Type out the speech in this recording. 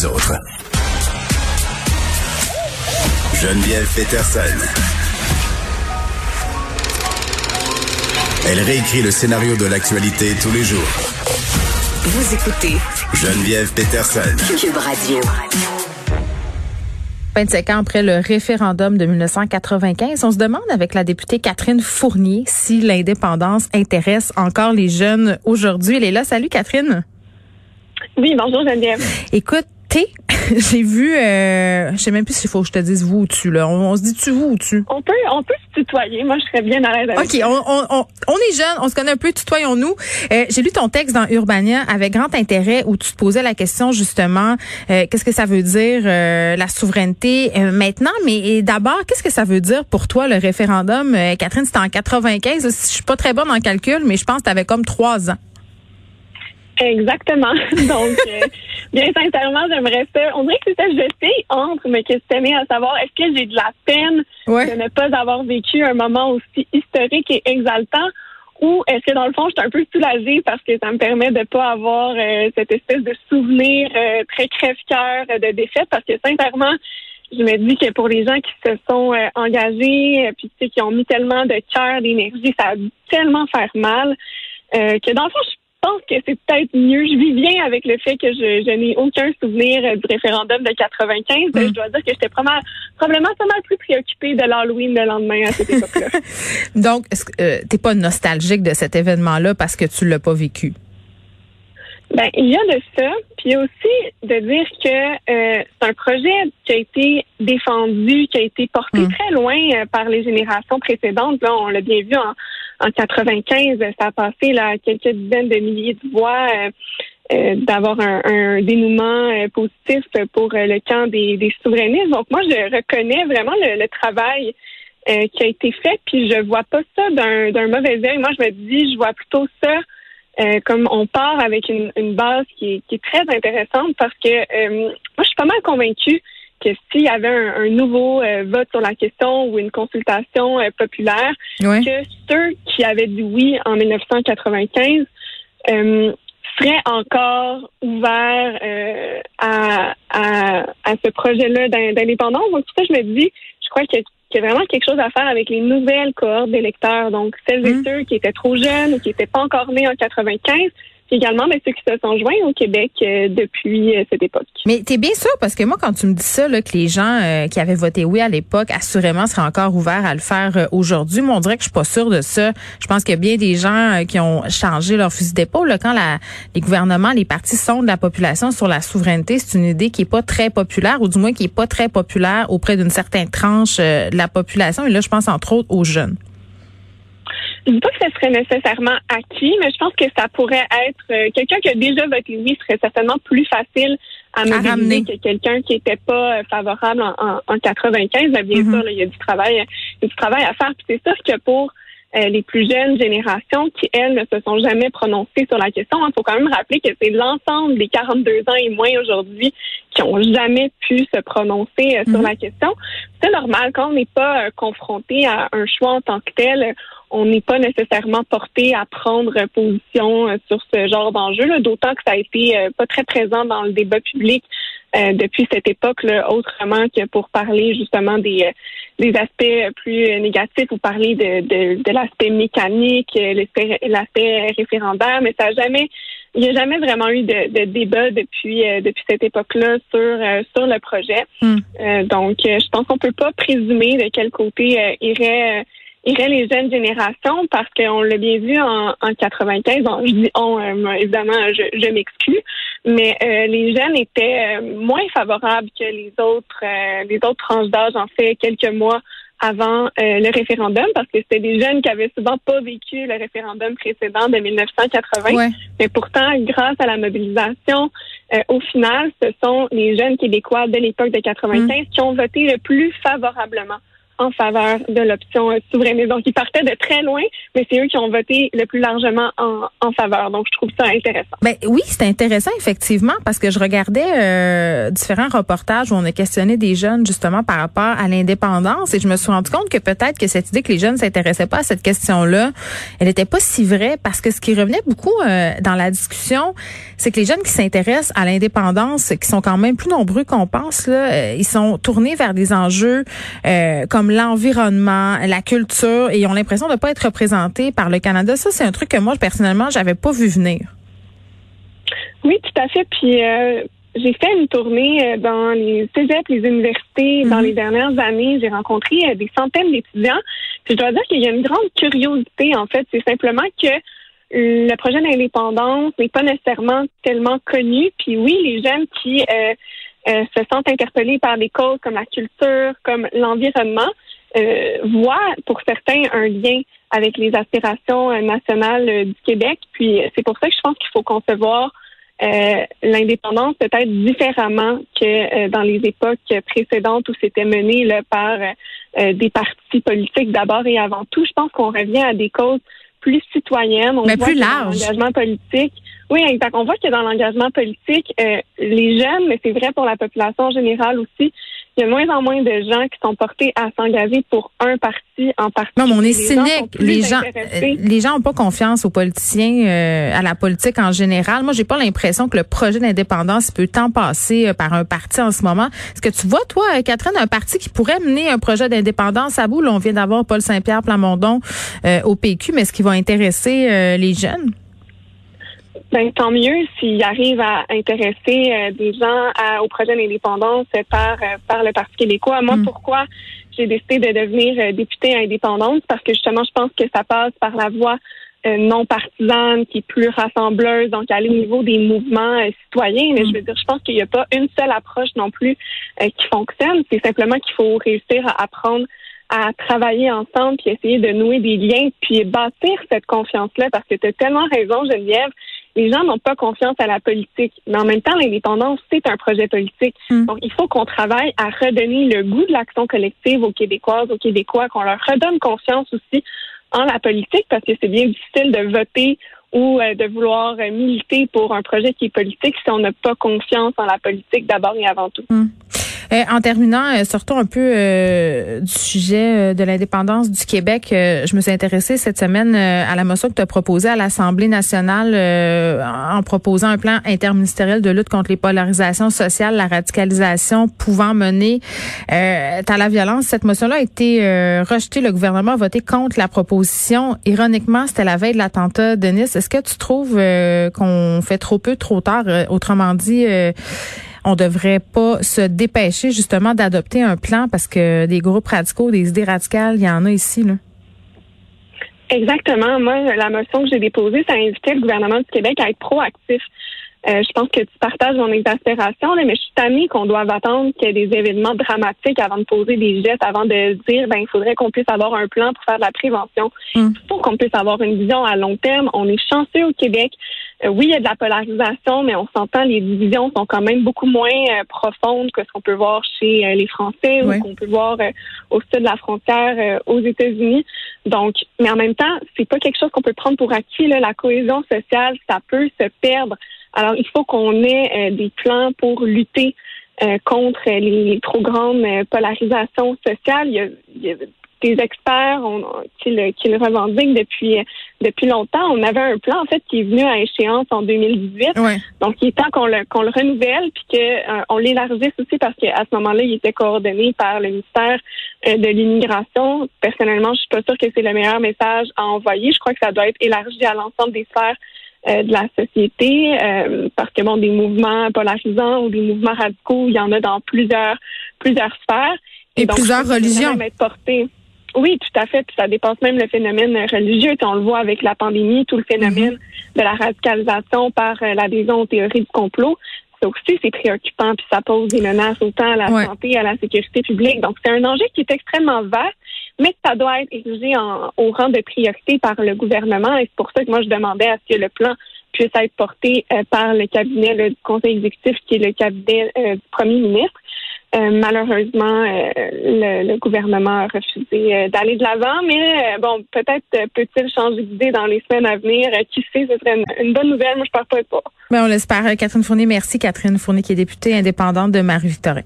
les autres. Geneviève Peterson. Elle réécrit le scénario de l'actualité tous les jours. Vous écoutez Geneviève Peterson. Cube Radio. 25 ans après le référendum de 1995, on se demande avec la députée Catherine Fournier si l'indépendance intéresse encore les jeunes aujourd'hui. Elle est là. Salut Catherine. Oui, bonjour Geneviève. Écoute, j'ai vu, euh, je sais même plus s'il faut que je te dise vous ou tu là. On, se dit tu vous ou tu? On peut, on peut se tutoyer. Moi, je serais bien à l'aise avec. Ok, on, on, on, est jeunes, on se connaît un peu. Tutoyons-nous. Euh, j'ai lu ton texte dans Urbania avec grand intérêt où tu te posais la question justement, euh, qu'est-ce que ça veut dire euh, la souveraineté maintenant, mais d'abord, qu'est-ce que ça veut dire pour toi le référendum, Catherine C'était en 95. Je suis pas très bonne en calcul, mais je pense que tu avais comme trois ans. Exactement. Donc, euh, bien sincèrement, j'aimerais ça. On dirait que c'était jeté entre me questionner à savoir est-ce que j'ai de la peine de ne pas avoir vécu un moment aussi historique et exaltant? Ou est-ce que dans le fond, je suis un peu soulagée parce que ça me permet de pas avoir euh, cette espèce de souvenir euh, très crève-cœur de défaite? Parce que sincèrement, je me dis que pour les gens qui se sont engagés puis qui ont mis tellement de cœur, d'énergie, ça a tellement faire mal que dans le fond, je je pense que c'est peut-être mieux. Je vis bien avec le fait que je, n'ai aucun souvenir du référendum de 95. Mm. Je dois dire que j'étais probablement pas mal plus préoccupée de l'Halloween le lendemain à cette époque-là. Donc, est-ce que euh, t'es pas nostalgique de cet événement-là parce que tu l'as pas vécu? Ben, il y a de ça, puis il y a aussi de dire que euh, c'est un projet qui a été défendu, qui a été porté mm. très loin euh, par les générations précédentes. Là, on l'a bien vu en, en 95, ça a passé là, quelques dizaines de milliers de voix. Euh, euh, d'avoir un, dénouement euh, positif pour le camp des, souverainistes. Donc moi, je reconnais vraiment le, travail qui a été fait, puis je vois pas ça d'un mauvais œil. Moi, je me dis, je vois plutôt ça comme on part avec une, base qui est, très intéressante parce que moi, je suis pas mal convaincue que s'il y avait un, nouveau euh, vote sur la question ou une consultation euh, populaire, que ceux qui avaient dit oui en 1995 euh, seraient encore ouverts à, à, à, ce projet-là d'indépendance. Donc, tout ça, je me dis, je crois qu'il y, a vraiment quelque chose à faire avec les nouvelles cohortes d'électeurs. Donc, celles et mmh. ceux qui étaient trop jeunes ou qui n'étaient pas encore nés en 95, également ceux qui se sont joints au Québec euh, depuis euh, cette époque. Mais tu es bien sûr parce que moi quand tu me dis ça là, que les gens euh, qui avaient voté oui à l'époque assurément seraient encore ouverts à le faire aujourd'hui, moi on dirait que je suis pas sûre de ça. Je pense qu'il y a bien des gens qui ont changé leur fusil d'épaule quand la, les gouvernements, les partis sont de la population sur la souveraineté, c'est une idée qui est pas très populaire ou du moins qui est pas très populaire auprès d'une certaine tranche de la population et là je pense entre autres aux jeunes. Je dis pas que ce serait nécessairement acquis, mais je pense que ça pourrait être euh, quelqu'un qui a déjà voté oui serait certainement plus facile à, mobiliser que quelqu'un qui n'était pas euh, favorable en, en, 95. bien mm-hmm. sûr, il y a du travail, il y a du travail à faire. Puis c'est sûr que pour euh, les plus jeunes générations qui, elles, ne se sont jamais prononcées sur la question. Il faut quand même rappeler que c'est l'ensemble des 42 ans et moins aujourd'hui qui ont jamais pu se prononcer sur mm-hmm. la question. C'est normal quand on n'est pas confronté à un choix en tant que tel on n'est pas nécessairement porté à prendre position euh, sur ce genre d'enjeu, d'autant que ça a été euh, pas très présent dans le débat public euh, depuis cette époque, là, autrement que pour parler justement des, des aspects plus négatifs ou parler de, de, de l'aspect mécanique, l'aspect référendaire, mais ça a jamais il n'y a jamais vraiment eu de, de débat depuis depuis cette époque-là sur sur le projet. Hmm. donc, je pense qu'on peut pas présumer de quel côté irait iraient les jeunes générations parce qu'on l'a bien vu en, en 95. je dis on, euh, évidemment, je, je m'exclus, mais euh, les jeunes étaient euh, moins favorables que les autres, les autres tranches d'âge en fait quelques mois avant le référendum parce que c'était des jeunes qui avaient souvent pas vécu le référendum précédent de 1980. Mais pourtant, grâce à la mobilisation, au final, ce sont les jeunes québécois de l'époque de 95 mmh. qui ont voté le plus favorablement en faveur de l'option souverainiste. Donc, ils partaient de très loin, mais c'est eux qui ont voté le plus largement en, en faveur. Donc, je trouve ça intéressant. Ben oui, c'est intéressant effectivement parce que je regardais euh, différents reportages où on a questionné des jeunes justement par rapport à l'indépendance et je me suis rendu compte que peut-être que cette idée que les jeunes s'intéressaient pas à cette question-là, elle n'était pas si vraie parce que ce qui revenait beaucoup euh, dans la discussion, c'est que les jeunes qui s'intéressent à l'indépendance, qui sont quand même plus nombreux qu'on pense, là, euh, ils sont tournés vers des enjeux euh, comme l'environnement, la culture, et ils ont l'impression de ne pas être représentés par le Canada. Ça, c'est un truc que moi, personnellement, j'avais pas vu venir. Oui, tout à fait. Puis euh, j'ai fait une tournée dans les cégeps, les universités dans mhm. les dernières années. J'ai rencontré des centaines d'étudiants. Puis je dois dire qu'il y a une grande curiosité, en fait. C'est simplement que le projet d'indépendance n'est pas nécessairement tellement connu. Puis oui, les jeunes qui euh, euh, se sentent interpellés par des causes comme la culture, comme l'environnement, euh, voient pour certains un lien avec les aspirations euh, nationales du Québec. Puis c'est pour ça que je pense qu'il faut concevoir l'indépendance peut-être différemment que dans les époques précédentes où c'était mené là, par des partis politiques d'abord et avant tout. Je pense qu'on revient à des causes plus citoyenne. On Mais plus large. L'engagement politique. Oui, exact. On voit que dans l'engagement politique, euh, les jeunes, mais c'est vrai pour la population générale aussi, il y a de moins en moins de gens qui sont portés à s'engager pour un parti en particulier. Non, mais on est cynique. Les gens, euh, les gens ont pas confiance aux politiciens, euh, à la politique en général. Moi, j'ai pas l'impression que le projet d'indépendance peut tant passer euh, par un parti en ce moment. Est-ce que tu vois, toi, Catherine, un parti qui pourrait mener un projet d'indépendance à bout? Là, on vient d'avoir Paul Saint-Pierre Plamondon au PQ, mais est-ce qu'il va intéresser les jeunes? Ben, tant mieux s'il arrive à intéresser euh, des gens au projet d'indépendance par, euh, par le Parti québécois. Moi, mm. pourquoi j'ai décidé de devenir euh, députée indépendante? Parce que justement, je pense que ça passe par la voie non partisane, qui est plus rassembleuse, donc aller au niveau des mouvements citoyens. Mais je mm. veux dire, je pense qu'il n'y a pas une seule approche non plus qui fonctionne. C'est simplement qu'il faut réussir à apprendre à travailler ensemble, puis essayer de nouer des liens, puis bâtir cette confiance-là, parce que tu as tellement raison, Geneviève, les gens n'ont pas confiance à la politique. Mais en même temps, l'indépendance, c'est un projet politique. Hmm. Donc, il faut qu'on travaille à redonner le goût de l'action collective aux Québécoises, aux Québécois, qu'on leur redonne confiance aussi en la politique, parce que c'est bien difficile de voter ou euh, de vouloir militer pour un projet qui est politique si on n'a pas confiance en la politique d'abord et avant tout. Hmm. Euh, en terminant, euh, sortons un peu euh, du sujet de l'indépendance du Québec. je me suis intéressée cette semaine à la motion que tu as proposée à l'Assemblée nationale en proposant un plan interministériel de lutte contre les polarisations sociales, la radicalisation pouvant mener à la violence. Cette motion-là a été rejetée. Le gouvernement a voté contre la proposition. Ironiquement, c'était la veille de l'attentat de Nice. Est-ce que tu trouves qu'on fait trop peu, trop tard? autrement dit, on devrait pas se dépêcher justement d'adopter un plan parce que des groupes radicaux, des idées radicales, il y en a ici. Là. Exactement. Moi, la motion que j'ai déposée, ça a invité le gouvernement du Québec à être proactif. Euh, je pense que tu partages mon exaspération, mais je suis tannée qu'on doive attendre qu'il y ait des événements dramatiques avant de poser des gestes, avant de dire ben il faudrait qu'on puisse avoir un plan pour faire de la prévention. Mm. Il faut qu'on puisse avoir une vision à long terme. On est chanceux au Québec. Euh, oui, il y a de la polarisation, mais on s'entend, les divisions sont quand même beaucoup moins euh, profondes que ce qu'on peut voir chez les Français ou qu'on peut voir au sud de la frontière aux États-Unis. Donc, mais en même temps, c'est pas quelque chose qu'on peut prendre pour acquis. Là. La cohésion sociale, ça peut se perdre alors, il faut qu'on ait euh, des plans pour lutter euh, contre les, trop grandes euh, polarisations sociales. Il y a, des experts qui, le, qui, le, revendiquent depuis depuis longtemps. On avait un plan en fait qui est venu à échéance en 2018. Donc il est temps qu'on le qu'on le renouvelle puis que on l'élargisse aussi parce qu'à ce moment-là, il était coordonné par le ministère de l'immigration. Personnellement, je suis pas sûre que c'est le meilleur message à envoyer. Je crois que ça doit être élargi à l'ensemble des sphères euh, de la société, euh, parce que bon, des mouvements polarisants ou des mouvements radicaux, il y en a dans plusieurs plusieurs sphères. Et, plusieurs religions. Oui, tout à fait. Puis ça dépasse même le phénomène religieux. on le voit avec la pandémie, tout le phénomène mm-hmm. de la radicalisation par euh, l'adhésion aux théories du complot. Ça aussi, c'est préoccupant, puis ça pose des menaces autant à la santé, à la sécurité publique. Donc, c'est un enjeu qui est extrêmement vaste mais ça doit être érigé au rang de priorité par le gouvernement. Et c'est pour ça que moi, je demandais à ce que le plan puisse être porté euh, par le cabinet du conseil exécutif, qui est le cabinet euh, du premier ministre. Malheureusement, le, gouvernement a refusé d'aller de l'avant, mais bon, peut-être peut-il changer d'idée dans les semaines à venir. qui sait, ce serait une, bonne nouvelle. Moi, je ne pas de pas. Ben, on l'espère. Catherine Fournier, merci. Catherine Fournier, qui est députée indépendante de Marie-Victorin.